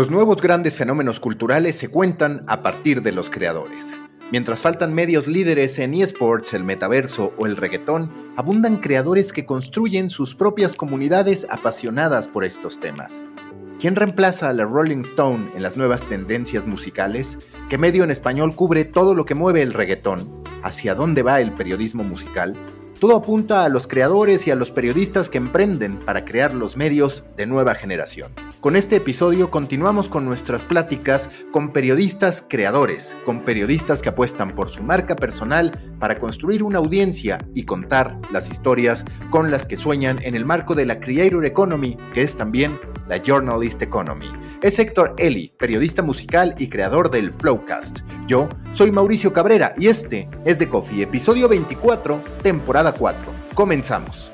Los nuevos grandes fenómenos culturales se cuentan a partir de los creadores. Mientras faltan medios líderes en eSports, el metaverso o el reggaetón, abundan creadores que construyen sus propias comunidades apasionadas por estos temas. ¿Quién reemplaza a la Rolling Stone en las nuevas tendencias musicales? ¿Qué medio en español cubre todo lo que mueve el reggaetón? ¿Hacia dónde va el periodismo musical? Todo apunta a los creadores y a los periodistas que emprenden para crear los medios de nueva generación. Con este episodio continuamos con nuestras pláticas con periodistas creadores, con periodistas que apuestan por su marca personal para construir una audiencia y contar las historias con las que sueñan en el marco de la Creator Economy, que es también la Journalist Economy. Es Héctor Eli, periodista musical y creador del Flowcast. Yo soy Mauricio Cabrera y este es The Coffee, episodio 24, temporada 4. Comenzamos.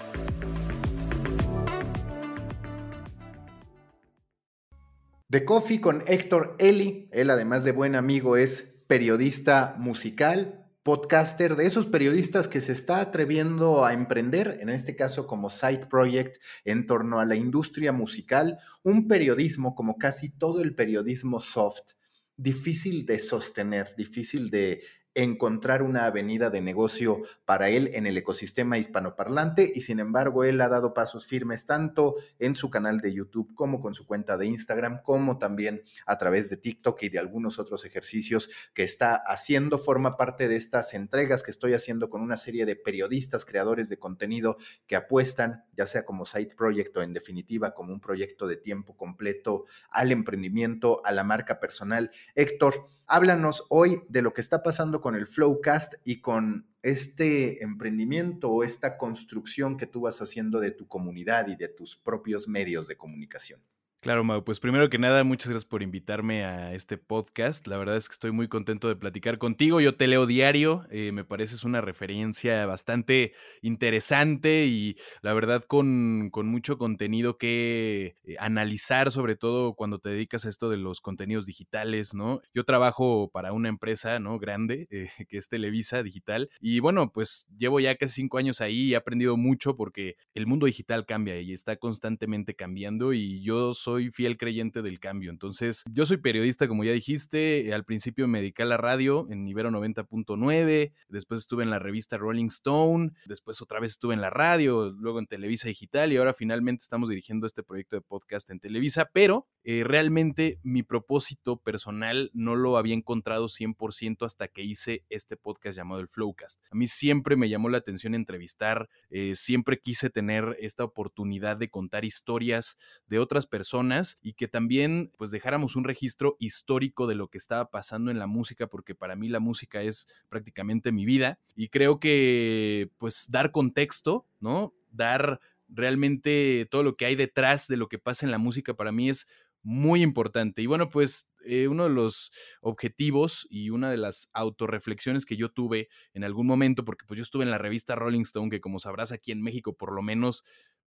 The Coffee con Héctor Eli. Él, además de buen amigo, es periodista musical, podcaster, de esos periodistas que se está atreviendo a emprender, en este caso como side project, en torno a la industria musical, un periodismo como casi todo el periodismo soft, difícil de sostener, difícil de encontrar una avenida de negocio para él en el ecosistema hispanoparlante y sin embargo él ha dado pasos firmes tanto en su canal de YouTube como con su cuenta de Instagram, como también a través de TikTok y de algunos otros ejercicios que está haciendo. Forma parte de estas entregas que estoy haciendo con una serie de periodistas, creadores de contenido que apuestan, ya sea como side project o en definitiva como un proyecto de tiempo completo al emprendimiento, a la marca personal. Héctor, Háblanos hoy de lo que está pasando con el Flowcast y con este emprendimiento o esta construcción que tú vas haciendo de tu comunidad y de tus propios medios de comunicación. Claro, Mau, pues primero que nada, muchas gracias por invitarme a este podcast. La verdad es que estoy muy contento de platicar contigo. Yo te leo diario, eh, me pareces una referencia bastante interesante y la verdad con, con mucho contenido que eh, analizar, sobre todo cuando te dedicas a esto de los contenidos digitales, ¿no? Yo trabajo para una empresa, ¿no? Grande, eh, que es Televisa Digital. Y bueno, pues llevo ya casi cinco años ahí y he aprendido mucho porque el mundo digital cambia y está constantemente cambiando y yo soy soy fiel creyente del cambio. Entonces, yo soy periodista, como ya dijiste, al principio me dediqué a la radio en Ibero 90.9, después estuve en la revista Rolling Stone, después otra vez estuve en la radio, luego en Televisa Digital y ahora finalmente estamos dirigiendo este proyecto de podcast en Televisa, pero eh, realmente mi propósito personal no lo había encontrado 100% hasta que hice este podcast llamado el Flowcast. A mí siempre me llamó la atención entrevistar, eh, siempre quise tener esta oportunidad de contar historias de otras personas y que también pues dejáramos un registro histórico de lo que estaba pasando en la música, porque para mí la música es prácticamente mi vida y creo que pues dar contexto, ¿no? Dar realmente todo lo que hay detrás de lo que pasa en la música para mí es muy importante. Y bueno, pues eh, uno de los objetivos y una de las autorreflexiones que yo tuve en algún momento, porque pues yo estuve en la revista Rolling Stone, que como sabrás aquí en México por lo menos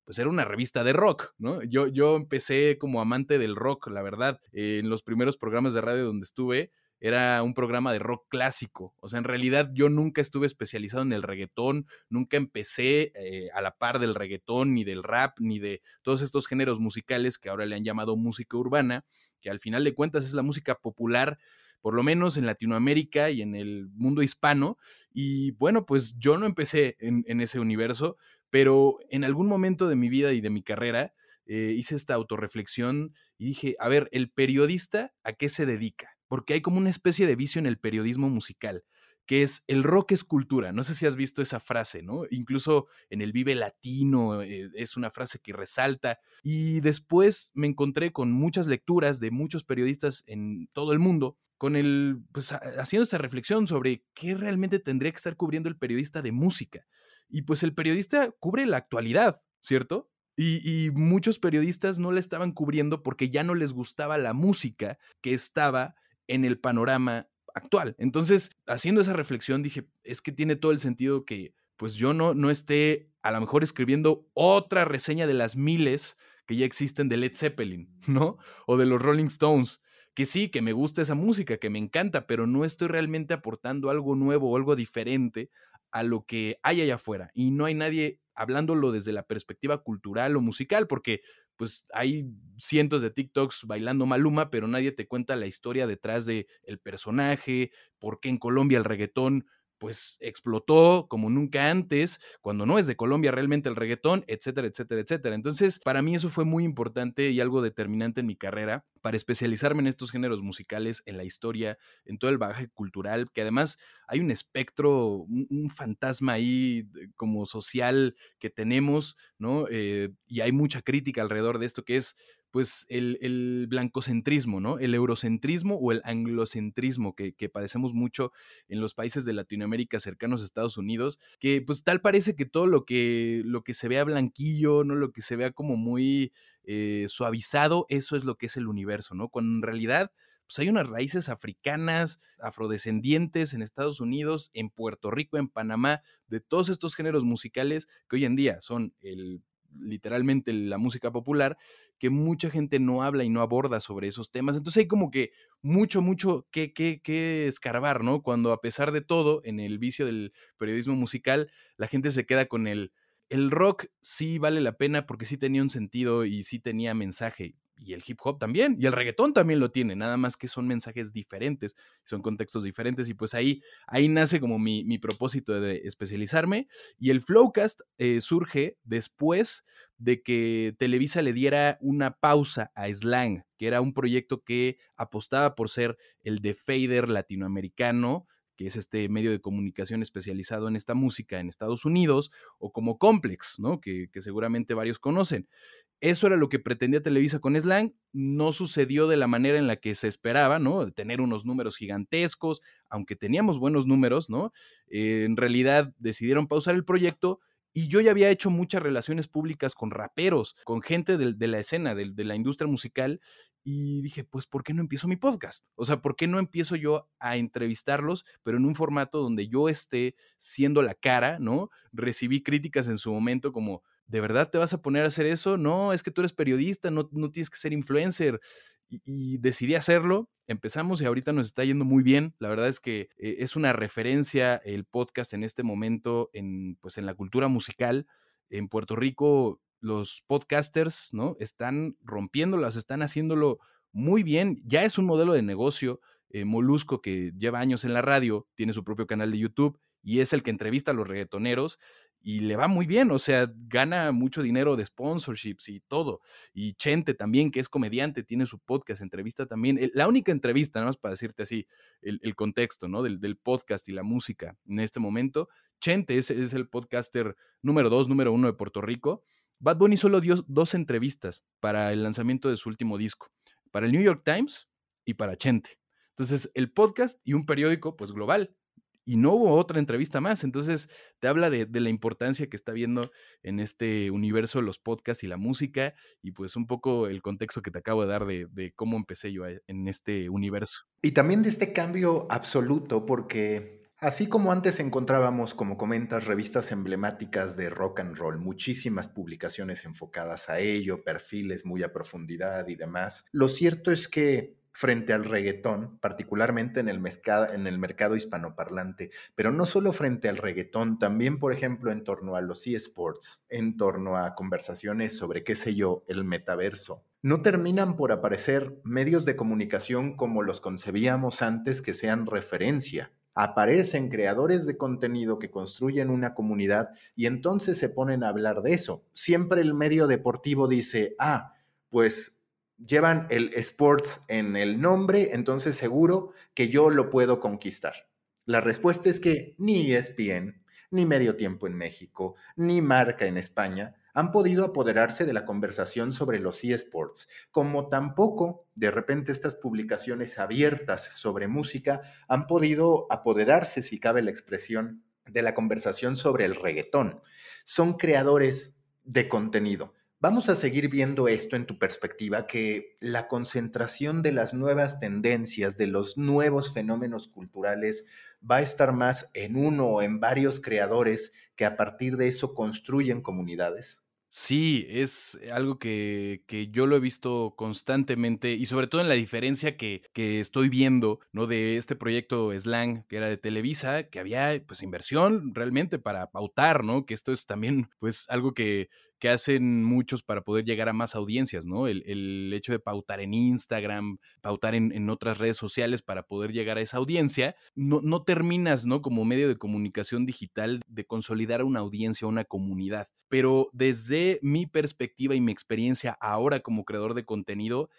pues era una revista de rock, ¿no? Yo, yo empecé como amante del rock, la verdad. en los primeros programas de radio donde estuve, era un programa de rock clásico. O sea, en realidad yo nunca estuve especializado en el reggaetón, nunca empecé eh, a la par del reggaetón, ni del rap, ni de todos estos géneros musicales que ahora le han llamado música urbana, que al final de cuentas es la música popular por lo menos en Latinoamérica y en el mundo hispano. Y bueno, pues yo no empecé en, ese universo, pero en algún momento de mi vida y de mi carrera eh, hice esta autorreflexión y dije, a ver, el periodista, ¿a qué se dedica? Porque hay como una especie de vicio en el periodismo musical que es el rock es cultura. No sé si has visto esa frase, ¿no? Incluso en el Vive Latino eh, es una frase que resalta. Y después me encontré con muchas lecturas de muchos periodistas en todo el mundo con el, pues haciendo esta reflexión sobre qué realmente tendría que estar cubriendo el periodista de música. Y pues el periodista cubre la actualidad, ¿cierto? Y, muchos periodistas no la estaban cubriendo porque ya no les gustaba la música que estaba en el panorama actual. Entonces, haciendo esa reflexión, dije, es que tiene todo el sentido que pues yo no, no esté a lo mejor escribiendo otra reseña de las miles que ya existen de Led Zeppelin, ¿no? O de los Rolling Stones. Que sí, que me gusta esa música, que me encanta, pero no estoy realmente aportando algo nuevo o algo diferente a lo que hay allá afuera. Y no hay nadie hablándolo desde la perspectiva cultural o musical, porque pues hay cientos de TikToks bailando Maluma, pero nadie te cuenta la historia detrás de el personaje, por qué en Colombia el reggaetón pues explotó como nunca antes, cuando no es de Colombia realmente el reggaetón, etcétera, etcétera, etcétera. Entonces, para mí eso fue muy importante y algo determinante en mi carrera para especializarme en estos géneros musicales, en la historia, en todo el bagaje cultural, que además hay un espectro, un, fantasma ahí como social que tenemos, ¿no? Eh, y hay mucha crítica alrededor de esto que es pues el, blancocentrismo, ¿no? El eurocentrismo o el anglocentrismo que, padecemos mucho en los países de Latinoamérica cercanos a Estados Unidos, que pues tal parece que todo lo que, lo que se vea blanquillo, ¿no? Lo que se vea como muy eh, suavizado, eso es lo que es el universo, ¿no? Cuando en realidad pues hay unas raíces africanas, afrodescendientes en Estados Unidos, en Puerto Rico, en Panamá, de todos estos géneros musicales que hoy en día son el literalmente la música popular, que mucha gente no habla y no aborda sobre esos temas. Entonces hay como que mucho, mucho que, que, que escarbar, ¿no? Cuando a pesar de todo, en el vicio del periodismo musical, la gente se queda con el, el rock sí vale la pena porque sí tenía un sentido y sí tenía mensaje y el hip hop también, y el reggaetón también lo tiene, nada más que son mensajes diferentes, son contextos diferentes, y pues ahí, ahí nace como mi, propósito de especializarme, y el Flowcast eh, surge después de que Televisa le diera una pausa a Slang, que era un proyecto que apostaba por ser el de fader latinoamericano, que es este medio de comunicación especializado en esta música en Estados Unidos, o como Complex, ¿no? Que, que, seguramente varios conocen. Eso era lo que pretendía Televisa con Slang, no sucedió de la manera en la que se esperaba, ¿no? Tener unos números gigantescos, aunque teníamos buenos números, ¿no? Eh, en realidad decidieron pausar el proyecto y yo ya había hecho muchas relaciones públicas con raperos, con gente de, la escena, de, de, la industria musical, y dije, pues, ¿por qué no empiezo mi podcast? O sea, ¿por qué no empiezo yo a entrevistarlos, pero en un formato donde yo esté siendo la cara, ¿no? Recibí críticas en su momento como, ¿de verdad te vas a poner a hacer eso? No, es que tú eres periodista, no, no tienes que ser influencer. Y, decidí hacerlo. Empezamos y ahorita nos está yendo muy bien. La verdad es que eh, es una referencia el podcast en este momento en, pues, en la cultura musical. En Puerto Rico, los podcasters, ¿no? Están rompiéndolas, están haciéndolo muy bien. Ya es un modelo de negocio. Eh, Molusco, que lleva años en la radio, tiene su propio canal de YouTube y es el que entrevista a los reggaetoneros y le va muy bien, o sea, gana mucho dinero de sponsorships y todo. Y Chente también, que es comediante, tiene su podcast, entrevista también. La única entrevista, nada más para decirte así, el, contexto, ¿no? Del, podcast y la música en este momento. Chente es el podcaster número dos, número uno de Puerto Rico. Bad Bunny solo dio dos entrevistas para el lanzamiento de su último disco, para el New York Times y para Chente. Entonces, el podcast y un periódico, pues global, y no hubo otra entrevista más. Entonces, te habla de, la importancia que está viendo en este universo los podcasts y la música, y pues un poco el contexto que te acabo de dar de, de cómo empecé yo en este universo. Y también de este cambio absoluto, porque Así como antes encontrábamos, como comentas, revistas emblemáticas de rock and roll, muchísimas publicaciones enfocadas a ello, perfiles muy a profundidad y demás, lo cierto es que frente al reggaetón, particularmente en el, mercado hispanoparlante, pero no solo frente al reggaetón, también, por ejemplo, en torno a los eSports, en torno a conversaciones sobre, qué sé yo, el metaverso. No terminan por aparecer medios de comunicación como los concebíamos antes que sean referencia. Aparecen creadores de contenido que construyen una comunidad y entonces se ponen a hablar de eso. Siempre el medio deportivo dice, ah, pues llevan el sports en el nombre, entonces seguro que yo lo puedo conquistar. La respuesta es que ni ESPN, ni Medio Tiempo en México, ni Marca en España han podido apoderarse de la conversación sobre los eSports, como tampoco de repente estas publicaciones abiertas sobre música han podido apoderarse, si cabe la expresión, de la conversación sobre el reggaetón. Son creadores de contenido, Vamos a seguir viendo esto en tu perspectiva, que la concentración de las nuevas tendencias, de los nuevos fenómenos culturales, va a estar más en uno o en varios creadores que a partir de eso construyen comunidades. Sí, es algo que, que, yo lo he visto constantemente y sobre todo en la diferencia que, que, estoy viendo, ¿no? De este proyecto Slang, que era de Televisa, que había pues inversión realmente para pautar, ¿no? Que esto es también pues algo que, que hacen muchos para poder llegar a más audiencias, ¿no? El, hecho de pautar en Instagram, pautar en, en, otras redes sociales para poder llegar a esa audiencia, no, no terminas, ¿no? Como medio de comunicación digital de consolidar una audiencia, una comunidad. Pero desde mi perspectiva y mi experiencia ahora como creador de contenido,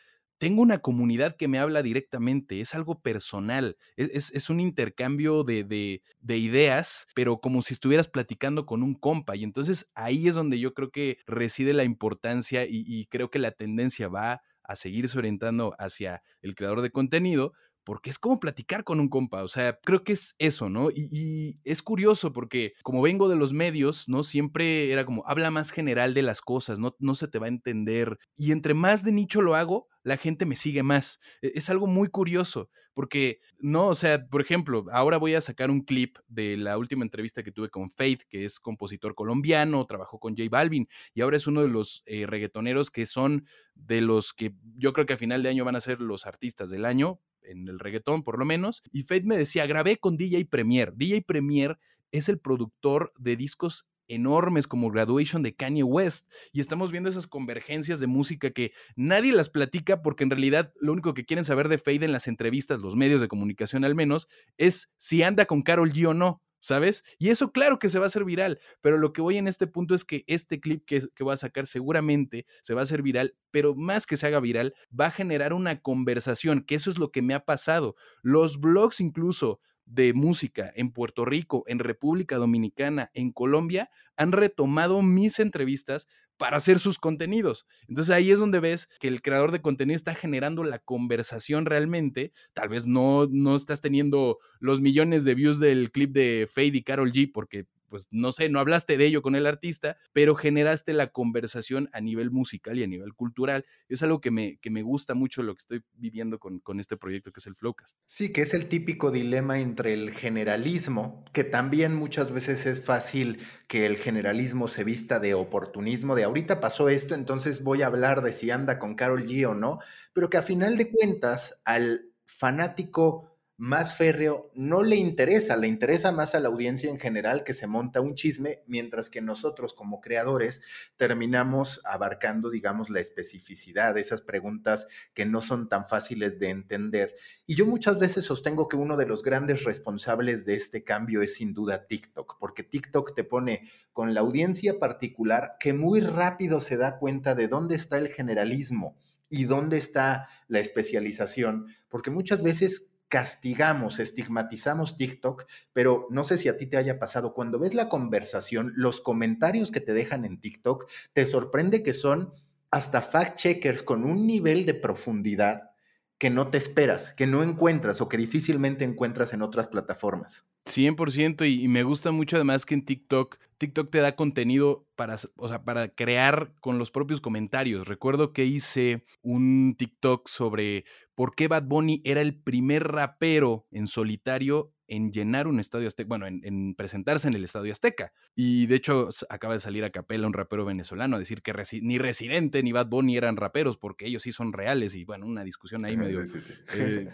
tengo una comunidad que me habla directamente, es algo personal, es, es, un intercambio de, de, de, ideas, pero como si estuvieras platicando con un compa. Y entonces ahí es donde yo creo que reside la importancia y, y creo que la tendencia va a seguirse orientando hacia el creador de contenido, porque es como platicar con un compa, o sea, creo que es eso, ¿no? Y, y, es curioso porque como vengo de los medios, ¿no? Siempre era como, habla más general de las cosas, no, no se te va a entender. Y entre más de nicho lo hago, la gente me sigue más. E, es algo muy curioso, porque, no, o sea, por ejemplo, ahora voy a sacar un clip de la última entrevista que tuve con Faith, que es compositor colombiano, trabajó con J Balvin, y ahora es uno de los eh, reggaetoneros que son de los que yo creo que a final de año van a ser los artistas del año, en el reggaetón por lo menos. Y Faith me decía, grabé con DJ Premier. DJ Premier es el productor de discos enormes como Graduation de Kanye West y estamos viendo esas convergencias de música que nadie las platica porque en realidad lo único que quieren saber de Fade en las entrevistas, los medios de comunicación al menos, es si anda con Carol G o no. ¿Sabes? Y eso claro que se va a hacer viral, pero lo que voy en este punto es que este clip que, que voy a sacar seguramente se va a hacer viral, pero más que se haga viral, va a generar una conversación, que eso es lo que me ha pasado. Los blogs incluso de música en Puerto Rico, en República Dominicana, en Colombia, han retomado mis entrevistas para hacer sus contenidos. Entonces ahí es donde ves que el creador de contenido está generando la conversación realmente. Tal vez no, no estás teniendo los millones de views del clip de Fade y Carol G porque pues no sé, no hablaste de ello con el artista, pero generaste la conversación a nivel musical y a nivel cultural. Es algo que me, que me gusta mucho lo que estoy viviendo con, con este proyecto que es el Flowcast. Sí, que es el típico dilema entre el generalismo, que también muchas veces es fácil que el generalismo se vista de oportunismo, de ahorita pasó esto, entonces voy a hablar de si anda con Carol G o no, pero que a final de cuentas al fanático más férreo no le interesa, le interesa más a la audiencia en general que se monta un chisme, mientras que nosotros como creadores terminamos abarcando, digamos, la especificidad, esas preguntas que no son tan fáciles de entender. Y yo muchas veces sostengo que uno de los grandes responsables de este cambio es sin duda TikTok, porque TikTok te pone con la audiencia particular que muy rápido se da cuenta de dónde está el generalismo y dónde está la especialización, porque muchas veces castigamos, estigmatizamos TikTok, pero no sé si a ti te haya pasado, cuando ves la conversación, los comentarios que te dejan en TikTok, te sorprende que son hasta fact-checkers con un nivel de profundidad que no te esperas, que no encuentras o que difícilmente encuentras en otras plataformas. 100% y, y, me gusta mucho además que en TikTok, TikTok te da contenido para, o sea, para crear con los propios comentarios. Recuerdo que hice un TikTok sobre por qué Bad Bunny era el primer rapero en solitario en llenar un estadio azteca, bueno, en, en, presentarse en el estadio azteca. Y de hecho acaba de salir a capela un rapero venezolano a decir que resi ni Residente ni Bad Bunny eran raperos porque ellos sí son reales y bueno, una discusión ahí medio sí, sí, sí. Eh,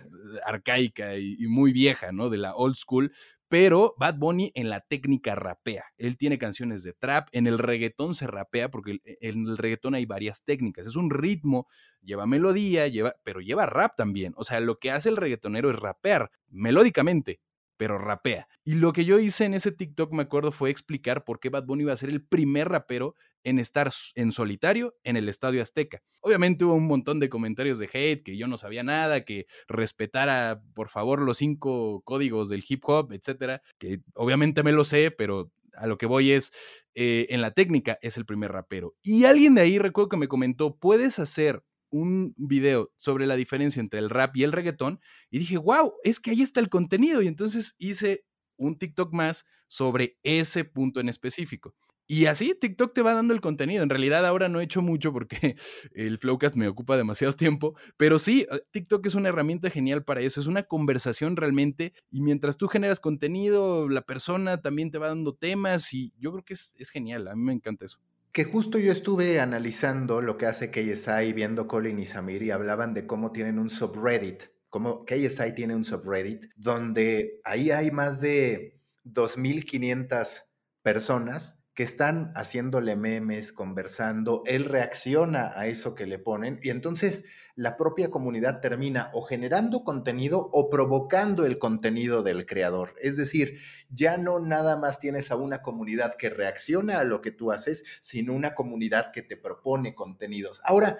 arcaica y, y, muy vieja, ¿no? De la old school. Pero Bad Bunny en la técnica rapea. Él tiene canciones de trap, en el reggaetón se rapea porque en el reggaetón hay varias técnicas. Es un ritmo, lleva melodía, lleva, pero lleva rap también. O sea, lo que hace el reggaetonero es rapear melódicamente, pero rapea. Y lo que yo hice en ese TikTok, me acuerdo, fue explicar por qué Bad Bunny iba a ser el primer rapero en estar en solitario en el Estadio Azteca. Obviamente hubo un montón de comentarios de hate, que yo no sabía nada, que respetara, por favor, los cinco códigos del hip hop, etcétera, que obviamente me lo sé, pero a lo que voy es, eh, en la técnica es el primer rapero. Y alguien de ahí recuerdo que me comentó, puedes hacer un video sobre la diferencia entre el rap y el reggaetón y dije, wow, es que ahí está el contenido. Y entonces hice un TikTok más sobre ese punto en específico. Y así TikTok te va dando el contenido. En realidad ahora no he hecho mucho porque el Flowcast me ocupa demasiado tiempo, pero sí, eh, TikTok es una herramienta genial para eso. Es una conversación realmente y mientras tú generas contenido, la persona también te va dando temas y yo creo que es, es genial. A mí me encanta eso. Que justo yo estuve analizando lo que hace KSI viendo Colin y Samir y hablaban de cómo tienen un subreddit, cómo KSI tiene un subreddit, donde ahí hay más de 2.500 personas que están haciéndole memes, conversando, él reacciona a eso que le ponen y entonces la propia comunidad termina o generando contenido o provocando el contenido del creador. Es decir, ya no nada más tienes a una comunidad que reacciona a lo que tú haces, sino una comunidad que te propone contenidos. Ahora,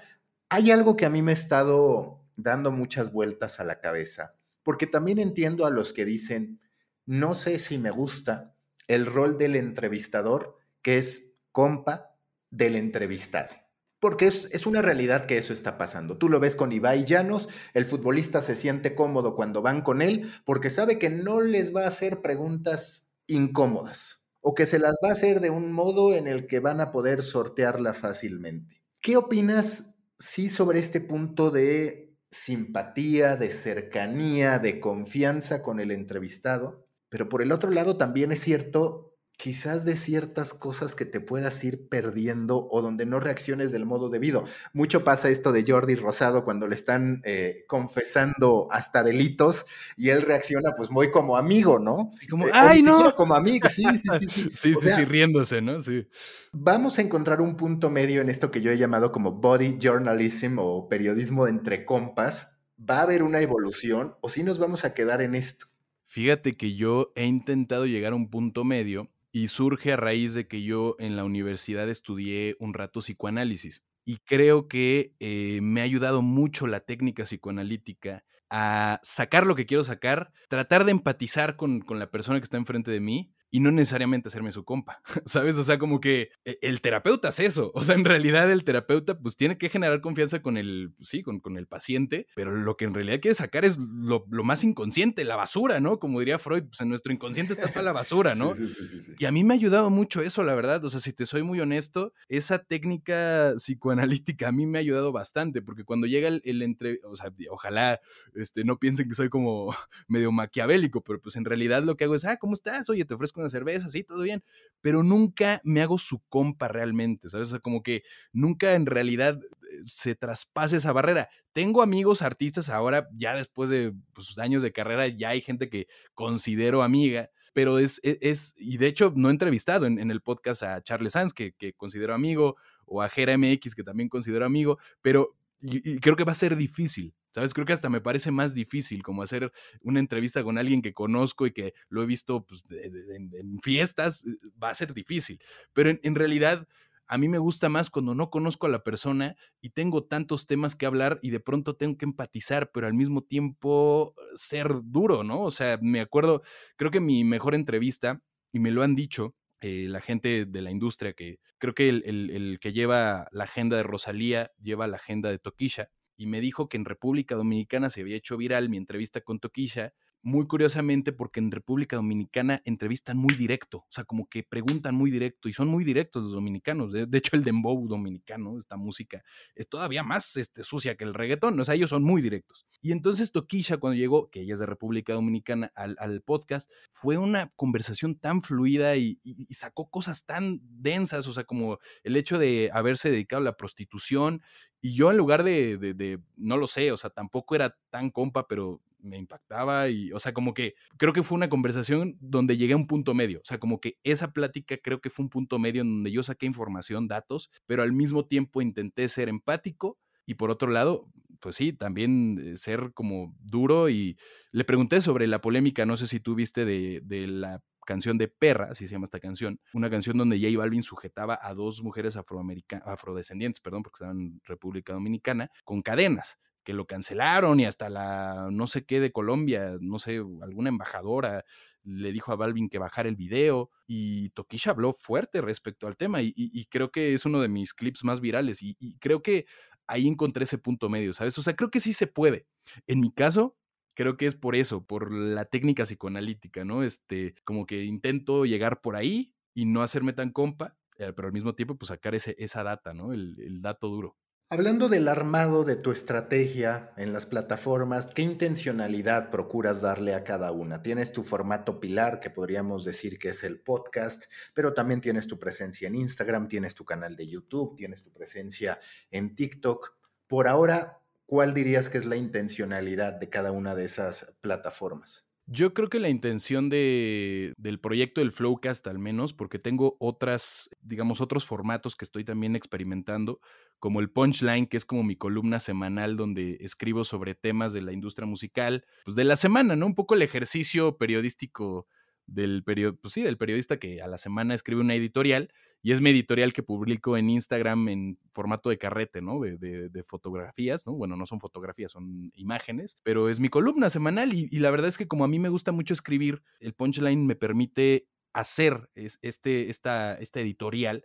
hay algo que a mí me ha estado dando muchas vueltas a la cabeza, porque también entiendo a los que dicen, no sé si me gusta el rol del entrevistador que es compa del entrevistado. Porque es, una realidad que eso está pasando. Tú lo ves con Ibai Llanos, el futbolista se siente cómodo cuando van con él porque sabe que no les va a hacer preguntas incómodas o que se las va a hacer de un modo en el que van a poder sortearla fácilmente. ¿Qué opinas, sí, sobre este punto de simpatía, de cercanía, de confianza con el entrevistado? Pero por el otro lado también es cierto quizás de ciertas cosas que te puedas ir perdiendo o donde no reacciones del modo debido. Mucho pasa esto de Jordi Rosado cuando le están eh, confesando hasta delitos y él reacciona pues muy como amigo, ¿no? como, eh, ¡ay, no! Como amigo, sí, sí, sí. Sí, sí, sí, sí, riéndose, ¿no? Sí. Vamos a encontrar un punto medio en esto que yo he llamado como body journalism o periodismo entre compas. ¿Va a haber una evolución o si nos vamos a quedar en esto? Fíjate que yo he intentado llegar a un punto medio y surge a raíz de que yo en la universidad estudié un rato psicoanálisis y creo que eh, me ha ayudado mucho la técnica psicoanalítica a sacar lo que quiero sacar, tratar de empatizar con, con la persona que está enfrente de mí y no necesariamente hacerme su compa, ¿sabes? O sea, como que e, el terapeuta es eso, o sea, en realidad el terapeuta pues tiene que generar confianza con el, sí, con, con el paciente, pero lo que en realidad quiere sacar es lo, lo, más inconsciente, la basura, ¿no? Como diría Freud, pues en nuestro inconsciente está toda la basura, ¿no? Sí, sí, sí, y a mí me ha ayudado mucho eso, la verdad, o sea, si te soy muy honesto, esa técnica psicoanalítica a mí me ha ayudado bastante, porque cuando llega el, el entre, o sea, ojalá este, no piensen que soy como medio maquiavélico, pero pues en realidad lo que hago es, ah, ¿cómo estás? Oye, te ofrezco cerveza, sí, todo bien, pero nunca me hago su compa realmente, ¿sabes? O sea, como que nunca en realidad eh, se traspase esa barrera. Tengo amigos artistas ahora, ya después de pues, años de carrera, ya hay gente que considero amiga, pero es, e, es, y de hecho no he entrevistado en, el podcast a Charles Sanz, que, que, considero amigo, o a Jera MX, que también considero amigo, pero y creo que va a ser difícil, ¿Sabes? Creo que hasta me parece más difícil como hacer una entrevista con alguien que conozco y que lo he visto pues, en, fiestas, eh, va a ser difícil. Pero en, realidad a mí me gusta más cuando no conozco a la persona y tengo tantos temas que hablar y de pronto tengo que empatizar, pero al mismo tiempo ser duro, ¿no? O sea, me acuerdo, creo que mi mejor entrevista, y me lo han dicho, eh, la gente de la industria, que creo que el, el, que lleva la agenda de Rosalía lleva la agenda de Toquisha, y me dijo que en República Dominicana se había hecho viral mi entrevista con Toquilla muy curiosamente porque en República Dominicana entrevistan muy directo, o sea, como que preguntan muy directo y son muy directos los dominicanos. De, hecho, el dembow dominicano, esta música, es todavía más este, sucia que el reggaetón, o sea, ellos son muy directos. Y entonces Toquilla, cuando llegó, que ella es de República Dominicana, al, podcast, fue una conversación tan fluida y, sacó cosas tan densas, o sea, como el hecho de haberse dedicado a la prostitución y yo en lugar de, de, no lo sé, o sea, tampoco era tan compa, pero me impactaba y, o sea, como que creo que fue una conversación donde llegué a un punto medio, o sea, como que esa plática creo que fue un punto medio en donde yo saqué información, datos, pero al mismo tiempo intenté ser empático y por otro lado, pues sí, también eh, ser como duro y le pregunté sobre la polémica, no sé si tú viste de, de la canción de Perra, así se llama esta canción, una canción donde J Balvin sujetaba a dos mujeres afrodescendientes, perdón, porque estaban en República Dominicana, con cadenas que lo cancelaron y hasta la no sé qué de Colombia, no sé, alguna embajadora le dijo a Balvin que bajara el video y Toquisha habló fuerte respecto al tema y, creo que es uno de mis clips más virales y, y, creo que ahí encontré ese punto medio, ¿sabes? O sea, creo que sí se puede. En mi caso, creo que es por eso, por la técnica psicoanalítica, ¿no? Este, como que intento llegar por ahí y no hacerme tan compa eh, pero al mismo tiempo pues sacar ese, esa data, ¿no? el dato duro. Hablando del armado de tu estrategia en las plataformas, ¿qué intencionalidad procuras darle a cada una? Tienes tu formato pilar, que podríamos decir que es el podcast, pero también tienes tu presencia en Instagram, tienes tu canal de YouTube, tienes tu presencia en TikTok. Por ahora, ¿cuál dirías que es la intencionalidad de cada una de esas plataformas? Yo creo que la intención de, del proyecto del Flowcast, al menos, porque tengo otras, digamos, otros formatos que estoy también experimentando, como el Punchline, que es como mi columna semanal donde escribo sobre temas de la industria musical, pues de la semana, ¿no? Un poco el ejercicio periodístico del, pues sí, del periodista que a la semana escribe una editorial y es mi editorial que publico en Instagram en formato de carrete, ¿no? De, de, fotografías, ¿no? Bueno, no son fotografías, son imágenes, pero es mi columna semanal y, la verdad es que como a mí me gusta mucho escribir, el punchline me permite hacer este, esta, esta editorial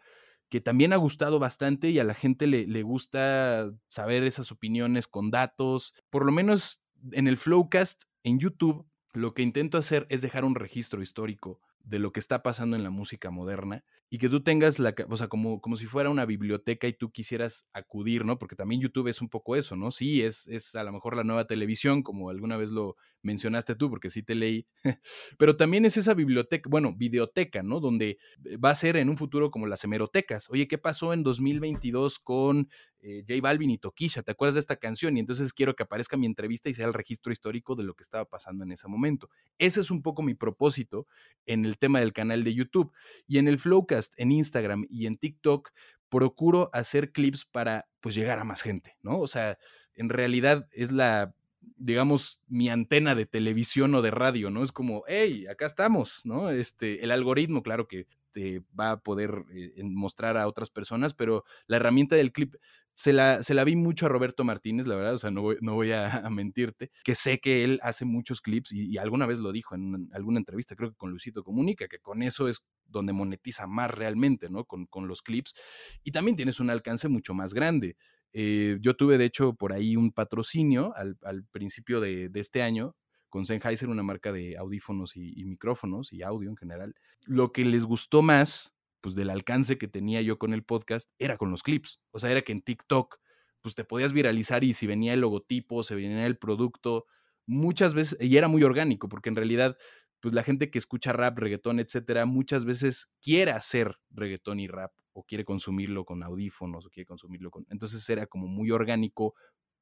que también ha gustado bastante y a la gente le, le gusta saber esas opiniones con datos. Por lo menos en el Flowcast en YouTube lo que intento hacer es dejar un registro histórico de lo que está pasando en la música moderna y que tú tengas la, o sea, como, como si fuera una biblioteca y tú quisieras acudir, ¿no? Porque también YouTube es un poco eso, ¿no? Sí, es, es a lo mejor la nueva televisión, como alguna vez lo mencionaste tú, porque sí te leí, pero también es esa biblioteca, bueno, videoteca, ¿no? Donde eh, va a ser en un futuro como las hemerotecas. Oye, ¿qué pasó en 2022 con eh, J Balvin y Toquisha? ¿Te acuerdas de esta canción? Y entonces quiero que aparezca mi entrevista y sea el registro histórico de lo que estaba pasando en ese momento. Ese es un poco mi propósito en el tema del canal de YouTube. Y en el Flowcast, en Instagram y en TikTok, procuro hacer clips para pues llegar a más gente, ¿no? O sea, en realidad es la digamos, mi antena de televisión o de radio, ¿no? Es como, hey, acá estamos, ¿no? Este, el algoritmo, claro que te va a poder eh, mostrar a otras personas, pero la herramienta del clip se la, se la vi mucho a Roberto Martínez, la verdad, o sea, no voy, no voy a, mentirte, que sé que él hace muchos clips y, alguna vez lo dijo en alguna entrevista, creo que con Luisito Comunica, que con eso es donde monetiza más realmente, ¿no? Con, con los clips. Y también tienes un alcance mucho más grande. Eh, yo tuve, de hecho, por ahí un patrocinio al, principio de, este año con Sennheiser, una marca de audífonos y, micrófonos y audio en general. Lo que les gustó más, pues del alcance que tenía yo con el podcast, era con los clips. O sea, era que en TikTok, pues te podías viralizar y si venía el logotipo, se venía el producto, muchas veces, y era muy orgánico, porque en realidad pues la gente que escucha rap, reggaetón, etcétera, muchas veces quiere hacer reggaetón y rap o quiere consumirlo con audífonos o quiere consumirlo con... Entonces era como muy orgánico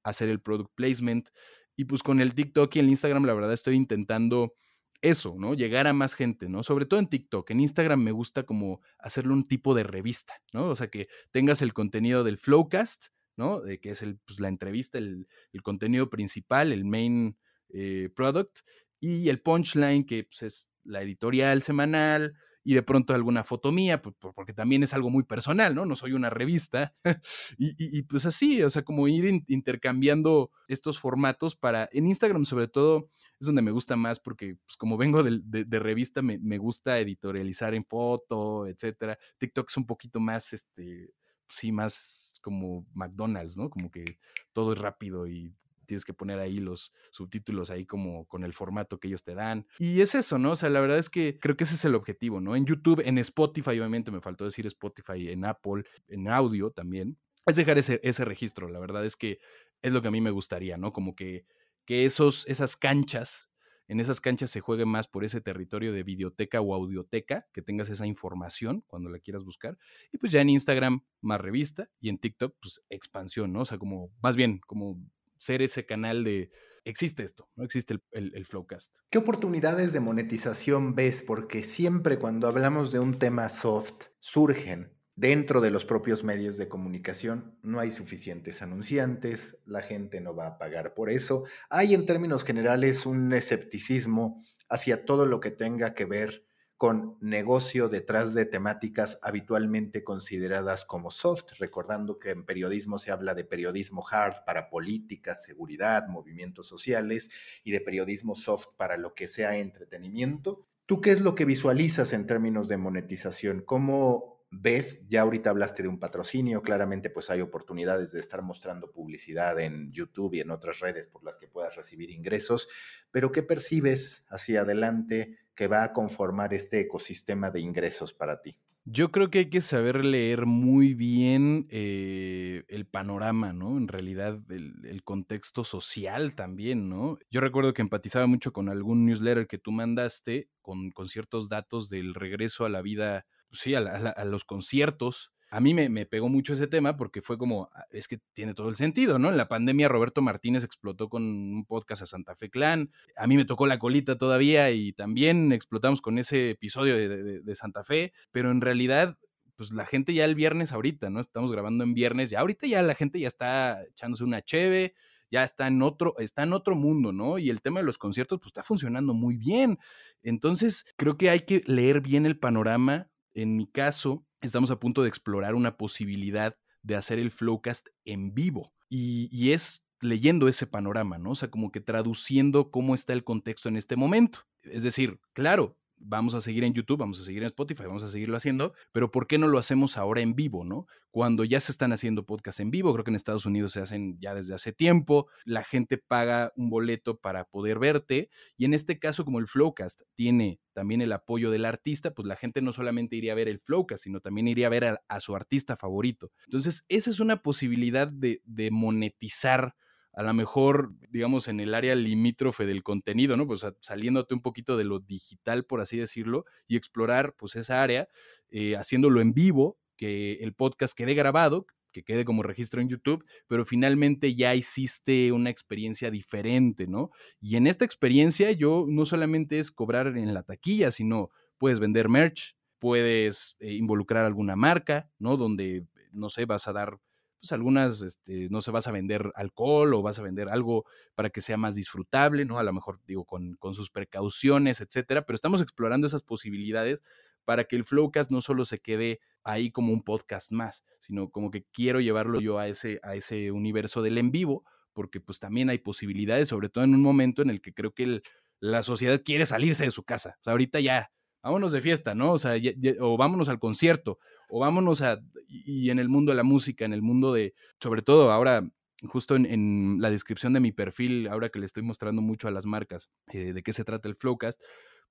hacer el product placement. Y pues con el TikTok y el Instagram, la verdad estoy intentando eso, ¿no? Llegar a más gente, ¿no? Sobre todo en TikTok. En Instagram me gusta como hacerlo un tipo de revista, ¿no? O sea, que tengas el contenido del Flowcast, ¿no? De que es el, pues, la entrevista, el, contenido principal, el main eh, product, y el punchline, que pues, es la editorial semanal, y de pronto alguna foto mía, pues, porque también es algo muy personal, ¿no? No soy una revista. y, pues así, o sea, como ir intercambiando estos formatos para, en Instagram sobre todo, es donde me gusta más porque, pues como vengo de, revista, me, me, gusta editorializar en foto, etcétera. TikTok es un poquito más, este, sí, más como McDonald's, ¿no? Como que todo es rápido y tienes que poner ahí los subtítulos ahí como con el formato que ellos te dan. Y es eso, ¿no? O sea, la verdad es que creo que ese es el objetivo, ¿no? En YouTube, en Spotify, obviamente me faltó decir Spotify, en Apple, en audio también, es dejar ese, ese registro. La verdad es que es lo que a mí me gustaría, ¿no? Como que, que esos, esas canchas en esas canchas se juegue más por ese territorio de videoteca o audioteca, que tengas esa información cuando la quieras buscar. Y pues ya en Instagram más revista y en TikTok pues expansión, ¿no? O sea, como más bien como ser ese canal de, existe esto, no existe el, el, Flowcast. ¿Qué oportunidades de monetización ves? Porque siempre cuando hablamos de un tema soft, surgen dentro de los propios medios de comunicación, no hay suficientes anunciantes, la gente no va a pagar por eso. Hay en términos generales un escepticismo hacia todo lo que tenga que ver con negocio detrás de temáticas habitualmente consideradas como soft, recordando que en periodismo se habla de periodismo hard para política, seguridad, movimientos sociales y de periodismo soft para lo que sea entretenimiento. ¿Tú qué es lo que visualizas en términos de monetización? ¿Cómo ves? Ya ahorita hablaste de un patrocinio, claramente pues hay oportunidades de estar mostrando publicidad en YouTube y en otras redes por las que puedas recibir ingresos, pero ¿qué percibes hacia adelante? Que va a conformar este ecosistema de ingresos para ti? Yo creo que hay que saber leer muy bien eh, el panorama, ¿no? En realidad, el, contexto social también, ¿no? Yo recuerdo que empatizaba mucho con algún newsletter que tú mandaste con, ciertos datos del regreso a la vida, pues sí, a los conciertos a mí me, pegó mucho ese tema porque fue como, ah, es que tiene todo el sentido, ¿no? En la pandemia Roberto Martínez explotó con un podcast a Santa Fe Clan, a mí me tocó la colita todavía y también explotamos con ese episodio de, Santa Fe, pero en realidad pues la gente ya el viernes ahorita, ¿no? Estamos grabando en viernes, ya ahorita ya la gente ya está echándose una cheve, ya está en otro, está en otro mundo, ¿no? Y el tema de los conciertos, pues está funcionando muy bien. Entonces, creo que hay que leer bien el panorama. En mi caso, estamos a punto de explorar una posibilidad de hacer el Flowcast en vivo. Y, es leyendo ese panorama, ¿no? O sea, como que traduciendo cómo está el contexto en este momento. Es decir, claro, vamos a seguir en YouTube, vamos a seguir en Spotify, vamos a seguirlo haciendo, pero ¿por qué no lo hacemos ahora en vivo, no? Cuando ya se están haciendo podcasts en vivo, creo que en Estados Unidos se hacen ya desde hace tiempo, la gente paga un boleto para poder verte y en este caso como el Flowcast tiene también el apoyo del artista, pues la gente no solamente iría a ver el Flowcast, sino también iría a ver a, su artista favorito. Entonces, esa es una posibilidad de, de monetizar a lo mejor, digamos, en el área limítrofe del contenido, ¿no? Pues saliéndote un poquito de lo digital, por así decirlo, y explorar, pues, esa área, eh, haciéndolo en vivo, que el podcast quede grabado, que quede como registro en YouTube, pero finalmente ya hiciste una experiencia diferente, ¿no? Y en esta experiencia yo no solamente es cobrar en la taquilla, sino puedes vender merch, puedes eh, involucrar alguna marca, ¿no? Donde, no sé, vas a dar pues algunas, este, no sé, vas a vender alcohol o vas a vender algo para que sea más disfrutable, ¿no? A lo mejor, digo, con, con sus precauciones, etcétera, pero estamos explorando esas posibilidades para que el Flowcast no solo se quede ahí como un podcast más, sino como que quiero llevarlo yo a ese, a ese universo del en vivo, porque pues también hay posibilidades, sobre todo en un momento en el que creo que la sociedad quiere salirse de su casa. O sea, ahorita ya vámonos de fiesta, ¿no? O sea, o vámonos al concierto, o vámonos a, y en el mundo de la música, en el mundo de, sobre todo ahora, justo en, la descripción de mi perfil, ahora que le estoy mostrando mucho a las marcas eh, de qué se trata el Flowcast,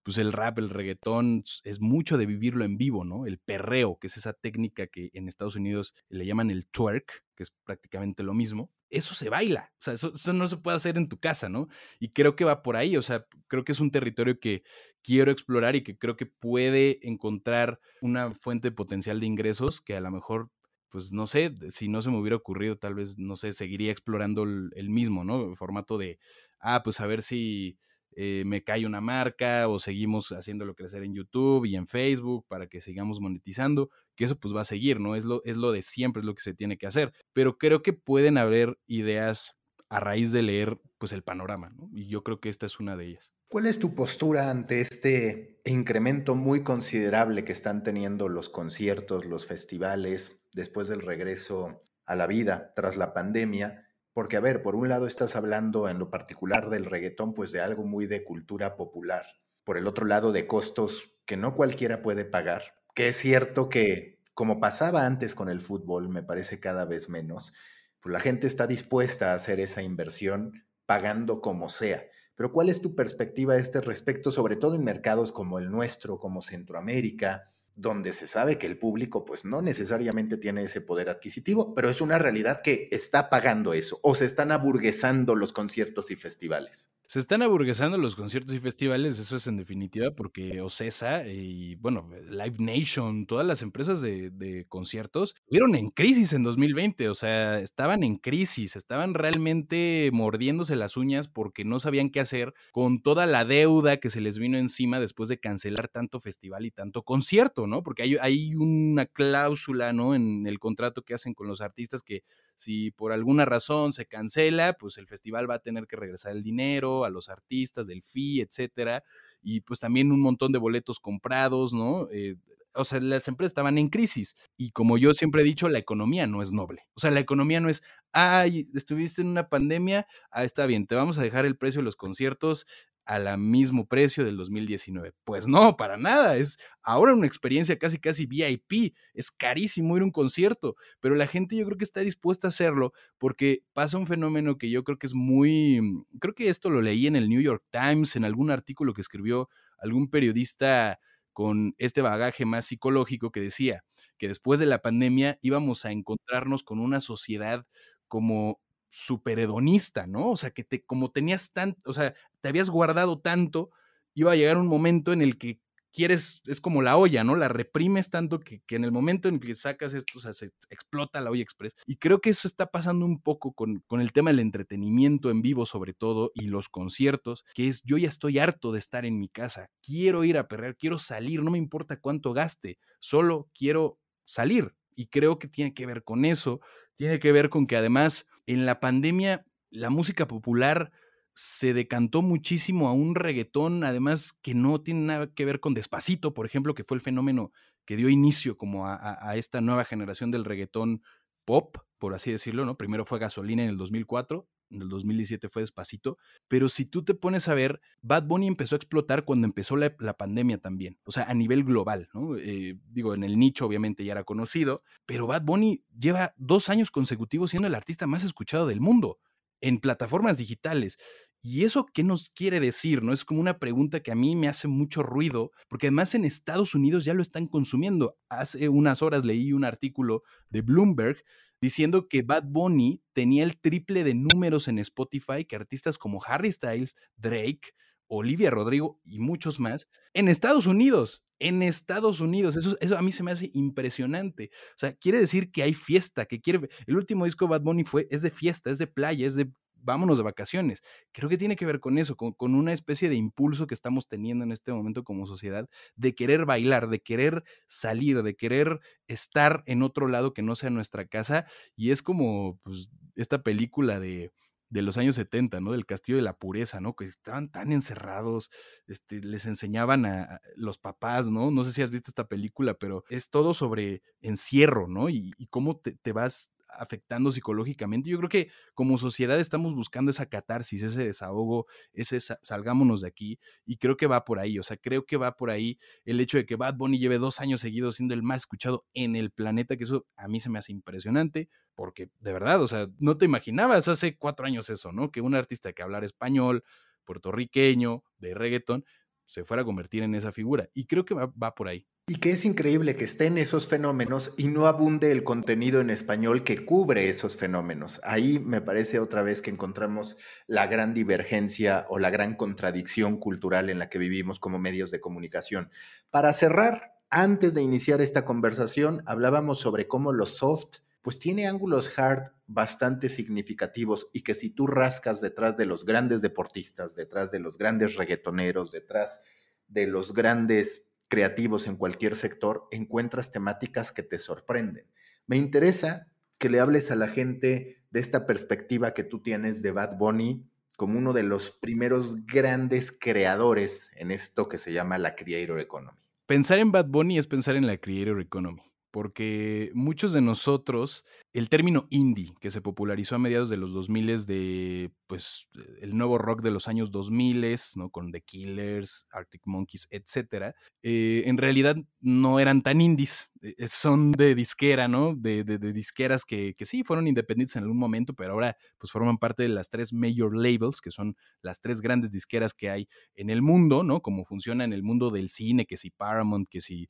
pues el rap, el reggaetón, es mucho de vivirlo en vivo, ¿no? El perreo, que es esa técnica que en Estados Unidos le llaman el twerk, que es prácticamente lo mismo. Eso se baila, o sea, eso, eso, no se puede hacer en tu casa, ¿no? Y creo que va por ahí, o sea, creo que es un territorio que quiero explorar y que creo que puede encontrar una fuente potencial de ingresos que a lo mejor pues no sé, si no se me hubiera ocurrido, tal vez, no sé, seguiría explorando el, mismo, ¿no? El formato de, ah, pues a ver si eh, me cae una marca o seguimos haciéndolo crecer en YouTube y en Facebook para que sigamos monetizando, que eso pues va a seguir, ¿no? Es lo, es lo de siempre, es lo que se tiene que hacer. Pero creo que pueden haber ideas a raíz de leer pues el panorama, ¿no? Y yo creo que esta es una de ellas. ¿Cuál es tu postura ante este incremento muy considerable que están teniendo los conciertos, los festivales, después del regreso a la vida tras la pandemia? Porque, a ver, por un lado estás hablando en lo particular del reggaetón, pues de algo muy de cultura popular. Por el otro lado, de costos que no cualquiera puede pagar. Que es cierto que, como pasaba antes con el fútbol, me parece cada vez menos, pues la gente está dispuesta a hacer esa inversión pagando como sea. Pero ¿cuál es tu perspectiva a este respecto, sobre todo en mercados como el nuestro, como Centroamérica, donde se sabe que el público pues no necesariamente tiene ese poder adquisitivo, pero es una realidad que está pagando eso o se están aburguesando los conciertos y festivales. Se están aburguesando los conciertos y festivales, eso es en definitiva porque Ocesa y, bueno, Live Nation, todas las empresas de, conciertos, estuvieron en crisis en 2020, o sea, estaban en crisis, estaban realmente mordiéndose las uñas porque no sabían qué hacer con toda la deuda que se les vino encima después de cancelar tanto festival y tanto concierto, ¿no? Porque hay, hay una cláusula, ¿no? En el contrato que hacen con los artistas que si por alguna razón se cancela, pues el festival va a tener que regresar el dinero a los artistas, del fee, etcétera, y pues también un montón de boletos comprados, ¿no? Eh, o sea, las empresas estaban en crisis. Y como yo siempre he dicho, la economía no es noble. O sea, la economía no es, ay, estuviste en una pandemia, ah, está bien, te vamos a dejar el precio de los conciertos al mismo precio del 2019. Pues no, para nada. Es ahora una experiencia casi, casi VIP. Es carísimo ir a un concierto, pero la gente yo creo que está dispuesta a hacerlo porque pasa un fenómeno que yo creo que es muy, creo que esto lo leí en el New York Times, en algún artículo que escribió algún periodista con este bagaje más psicológico que decía que después de la pandemia íbamos a encontrarnos con una sociedad como super hedonista, ¿no? O sea, que te, como tenías tanto, o sea, te habías guardado tanto, iba a llegar un momento en el que quieres, es como la olla, ¿no? La reprimes tanto que, en el momento en que sacas esto, o sea, se explota la olla express. Y creo que eso está pasando un poco con, con el tema del entretenimiento en vivo, sobre todo, y los conciertos, que es yo ya estoy harto de estar en mi casa, quiero ir a perder, quiero salir, no me importa cuánto gaste, solo quiero salir. Y creo que tiene que ver con eso, tiene que ver con que además en la pandemia la música popular se decantó muchísimo a un reggaetón, además que no tiene nada que ver con Despacito, por ejemplo, que fue el fenómeno que dio inicio como a, esta nueva generación del reggaetón pop, por así decirlo, ¿no? Primero fue Gasolina en el 2004, en el 2017 fue Despacito, pero si tú te pones a ver, Bad Bunny empezó a explotar cuando empezó la, pandemia también, o sea, a nivel global, ¿no? Eh, digo, en el nicho obviamente ya era conocido, pero Bad Bunny lleva dos años consecutivos siendo el artista más escuchado del mundo en plataformas digitales. ¿Y eso qué nos quiere decir? ¿No? Es como una pregunta que a mí me hace mucho ruido, porque además en Estados Unidos ya lo están consumiendo. Hace unas horas leí un artículo de Bloomberg diciendo que Bad Bunny tenía el triple de números en Spotify que artistas como Harry Styles, Drake, Olivia Rodrigo y muchos más en Estados Unidos. En Estados Unidos, eso, eso a mí se me hace impresionante. O sea, quiere decir que hay fiesta, que quiere. El último disco de Bad Bunny fue, es de fiesta, es de playa, es de vámonos de vacaciones. Creo que tiene que ver con eso, con, una especie de impulso que estamos teniendo en este momento como sociedad, de querer bailar, de querer salir, de querer estar en otro lado que no sea nuestra casa. Y es como pues, esta película de, de los años 70, ¿no? Del castillo de la pureza, ¿no? Que estaban tan encerrados, este, les enseñaban a, los papás, ¿no? No sé si has visto esta película, pero es todo sobre encierro, ¿no? Y, cómo te, te, vas afectando psicológicamente. Yo creo que como sociedad estamos buscando esa catarsis, ese desahogo, ese salgámonos de aquí, y creo que va por ahí, o sea, creo que va por ahí el hecho de que Bad Bunny lleve dos años seguidos siendo el más escuchado en el planeta, que eso a mí se me hace impresionante, porque de verdad, o sea, no te imaginabas hace cuatro años eso, ¿no? Que un artista que hablara español, puertorriqueño, de reggaeton, se fuera a convertir en esa figura. Y creo que va, va por ahí. Y que es increíble que estén esos fenómenos y no abunde el contenido en español que cubre esos fenómenos. Ahí me parece otra vez que encontramos la gran divergencia o la gran contradicción cultural en la que vivimos como medios de comunicación. Para cerrar, antes de iniciar esta conversación, hablábamos sobre cómo lo soft pues tiene ángulos hard bastante significativos y que si tú rascas detrás de los grandes deportistas, detrás de los grandes reggaetoneros, detrás de los grandes creativos en cualquier sector, encuentras temáticas que te sorprenden. Me interesa que le hables a la gente de esta perspectiva que tú tienes de Bad Bunny como uno de los primeros grandes creadores en esto que se llama la Creator Economy. Pensar en Bad Bunny es pensar en la Creator Economy porque muchos de nosotros, el término indie, que se popularizó a mediados de los 2000 de, pues, el nuevo rock de los años 2000, ¿no? Con The Killers, Arctic Monkeys, etcétera, eh, en realidad no eran tan indies, eh, eh, son de disquera, ¿no? De, de, disqueras que, que, sí fueron independientes en algún momento, pero ahora pues forman parte de las tres major labels, que son las tres grandes disqueras que hay en el mundo, ¿no? Como funciona en el mundo del cine, que si Paramount, que si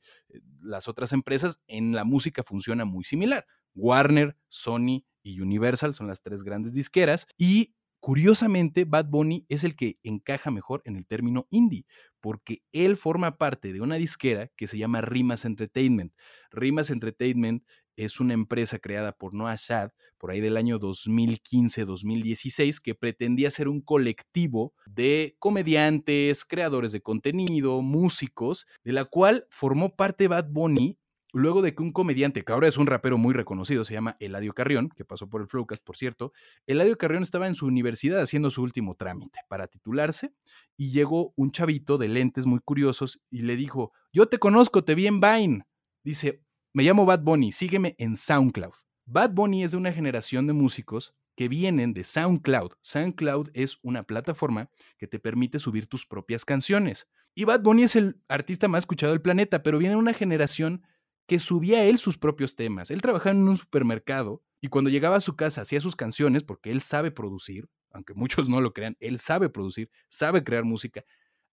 las otras empresas, en la música funciona muy similar. Warner, Sony y Universal son las tres grandes disqueras y Curiosamente, Bad Bunny es el que encaja mejor en el término indie, porque él forma parte de una disquera que se llama Rimas Entertainment. Rimas Entertainment es una empresa creada por Noah Shad por ahí del año 2015-2016 que pretendía ser un colectivo de comediantes, creadores de contenido, músicos, de la cual formó parte Bad Bunny luego de que un comediante, que ahora es un rapero muy reconocido, se llama Eladio Carrión, que pasó por el Flowcast, por cierto, Eladio Carrión estaba en su universidad haciendo su último trámite para titularse y llegó un chavito de lentes muy curiosos y le dijo, yo te conozco, te vi en Vine. Dice, me llamo Bad Bunny, sígueme en SoundCloud. Bad Bunny es de una generación de músicos que vienen de SoundCloud. SoundCloud es una plataforma que te permite subir tus propias canciones. Y Bad Bunny es el artista más escuchado del planeta, pero viene de una generación que subía él sus propios temas. Él trabajaba en un supermercado y cuando llegaba a su casa hacía sus canciones porque él sabe producir, aunque muchos no lo crean, él sabe producir, sabe crear música.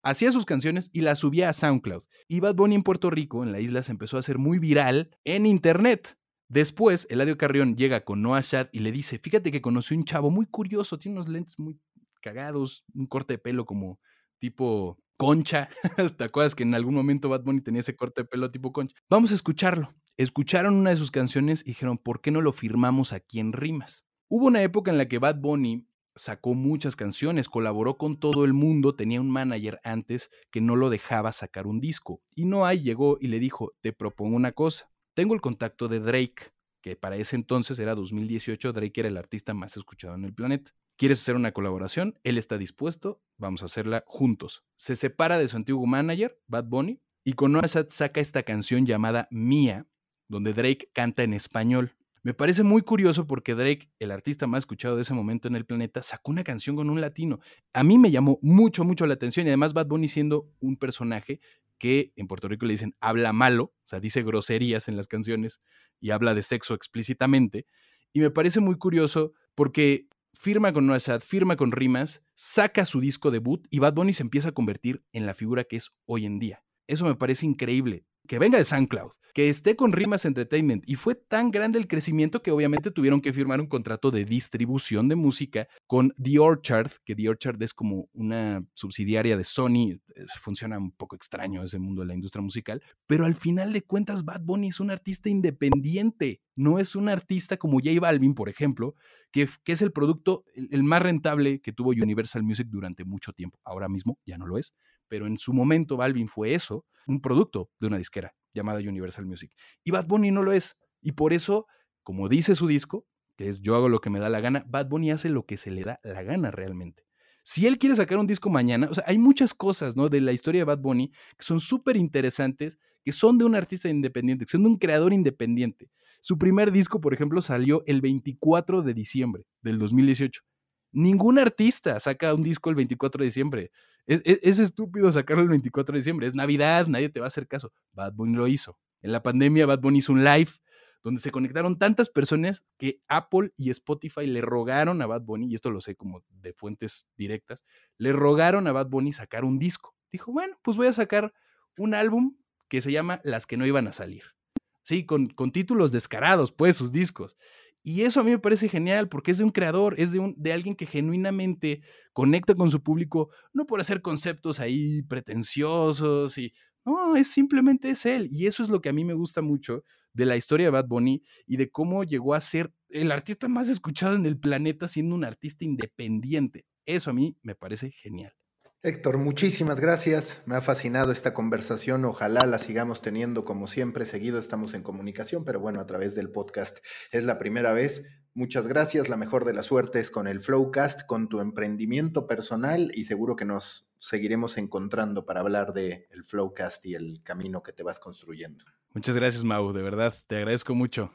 hacía sus canciones y las subía a SoundCloud. Y Bad Bunny en Puerto Rico, en la isla, se empezó a hacer muy viral en internet. Después, Eladio Carrión llega con Noah Shad y le dice, fíjate que conocí un chavo muy curioso, tiene unos lentes muy cagados, un corte de pelo como tipo concha. ¿Te acuerdas que en algún momento Bad Bunny tenía ese corte de pelo tipo concha? Vamos a escucharlo. Escucharon una de sus canciones y dijeron, ¿por qué no lo firmamos aquí en Rimas? Hubo una época en la que Bad Bunny sacó muchas canciones, colaboró con todo el mundo, tenía un manager antes que no lo dejaba sacar un disco. Y Noah llegó y le dijo, te propongo una cosa, tengo el contacto de Drake, que para ese entonces era 2018, Drake era el artista más escuchado en el planeta. ¿Quieres hacer una colaboración? Él está dispuesto, vamos a hacerla juntos. Se separa de su antiguo manager, Bad Bunny, y con Noah saca esta canción llamada Mía, donde Drake canta en español. Me parece muy curioso porque Drake, el artista más escuchado de ese momento en el planeta, sacó una canción con un latino. A mí me llamó mucho, mucho la atención y además Bad Bunny siendo un personaje que en Puerto Rico le dicen habla malo, o sea, dice groserías en las canciones y habla de sexo explícitamente. Y me parece muy curioso porque firma con Noah firma con Rimas, saca su disco debut y Bad Bunny se empieza a convertir en la figura que es hoy en día. Eso me parece increíble. Que venga de SoundCloud, que esté con Rimas Entertainment. Y fue tan grande el crecimiento que obviamente tuvieron que firmar un contrato de distribución de música con The Orchard, que The Orchard es como una subsidiaria de Sony. Eh, funciona un poco extraño ese mundo de la industria musical. Pero al final de cuentas, Bad Bunny es un artista independiente. No es un artista como J Balvin, por ejemplo, que, que es el producto, el más rentable que tuvo Universal Music durante mucho tiempo. Ahora mismo ya no lo es. Pero en su momento Balvin fue eso, un producto de una disquera llamada Universal Music. Y Bad Bunny no lo es. Y por eso, como dice su disco, que es yo hago lo que me da la gana, Bad Bunny hace lo que se le da la gana realmente. Si él quiere sacar un disco mañana, o sea, hay muchas cosas, ¿no? De la historia de Bad Bunny que son súper interesantes, que son de un artista independiente, que son de un creador independiente. Su primer disco, por ejemplo, salió el 24 de diciembre del 2018. Ningún artista saca un disco el 24 de diciembre. Es, estúpido sacarlo el 24 de diciembre. Es Navidad, nadie te va a hacer caso. Bad Bunny lo hizo. En la pandemia, Bad Bunny hizo un live donde se conectaron tantas personas que Apple y Spotify le rogaron a Bad Bunny, y esto lo sé como de fuentes directas, le rogaron a Bad Bunny sacar un disco. Dijo, bueno, pues voy a sacar un álbum que se llama Las que no iban a salir. Sí, con, con títulos descarados, pues, sus discos. Y eso a mí me parece genial porque es de un creador, es de, un, de alguien que genuinamente conecta con su público, no por hacer conceptos ahí pretenciosos y... No, es simplemente es él. Y eso es lo que a mí me gusta mucho de la historia de Bad Bunny y de cómo llegó a ser el artista más escuchado en el planeta siendo un artista independiente. Eso a mí me parece genial. Héctor, muchísimas gracias. Me ha fascinado esta conversación. Ojalá la sigamos teniendo como siempre. Seguido estamos en comunicación, pero bueno, a través del podcast es la primera vez. Muchas gracias. La mejor de las suertes con el Flowcast, con tu emprendimiento personal y seguro que nos seguiremos encontrando para hablar de el Flowcast y el camino que te vas construyendo. Muchas gracias, Mau. De verdad, te agradezco mucho.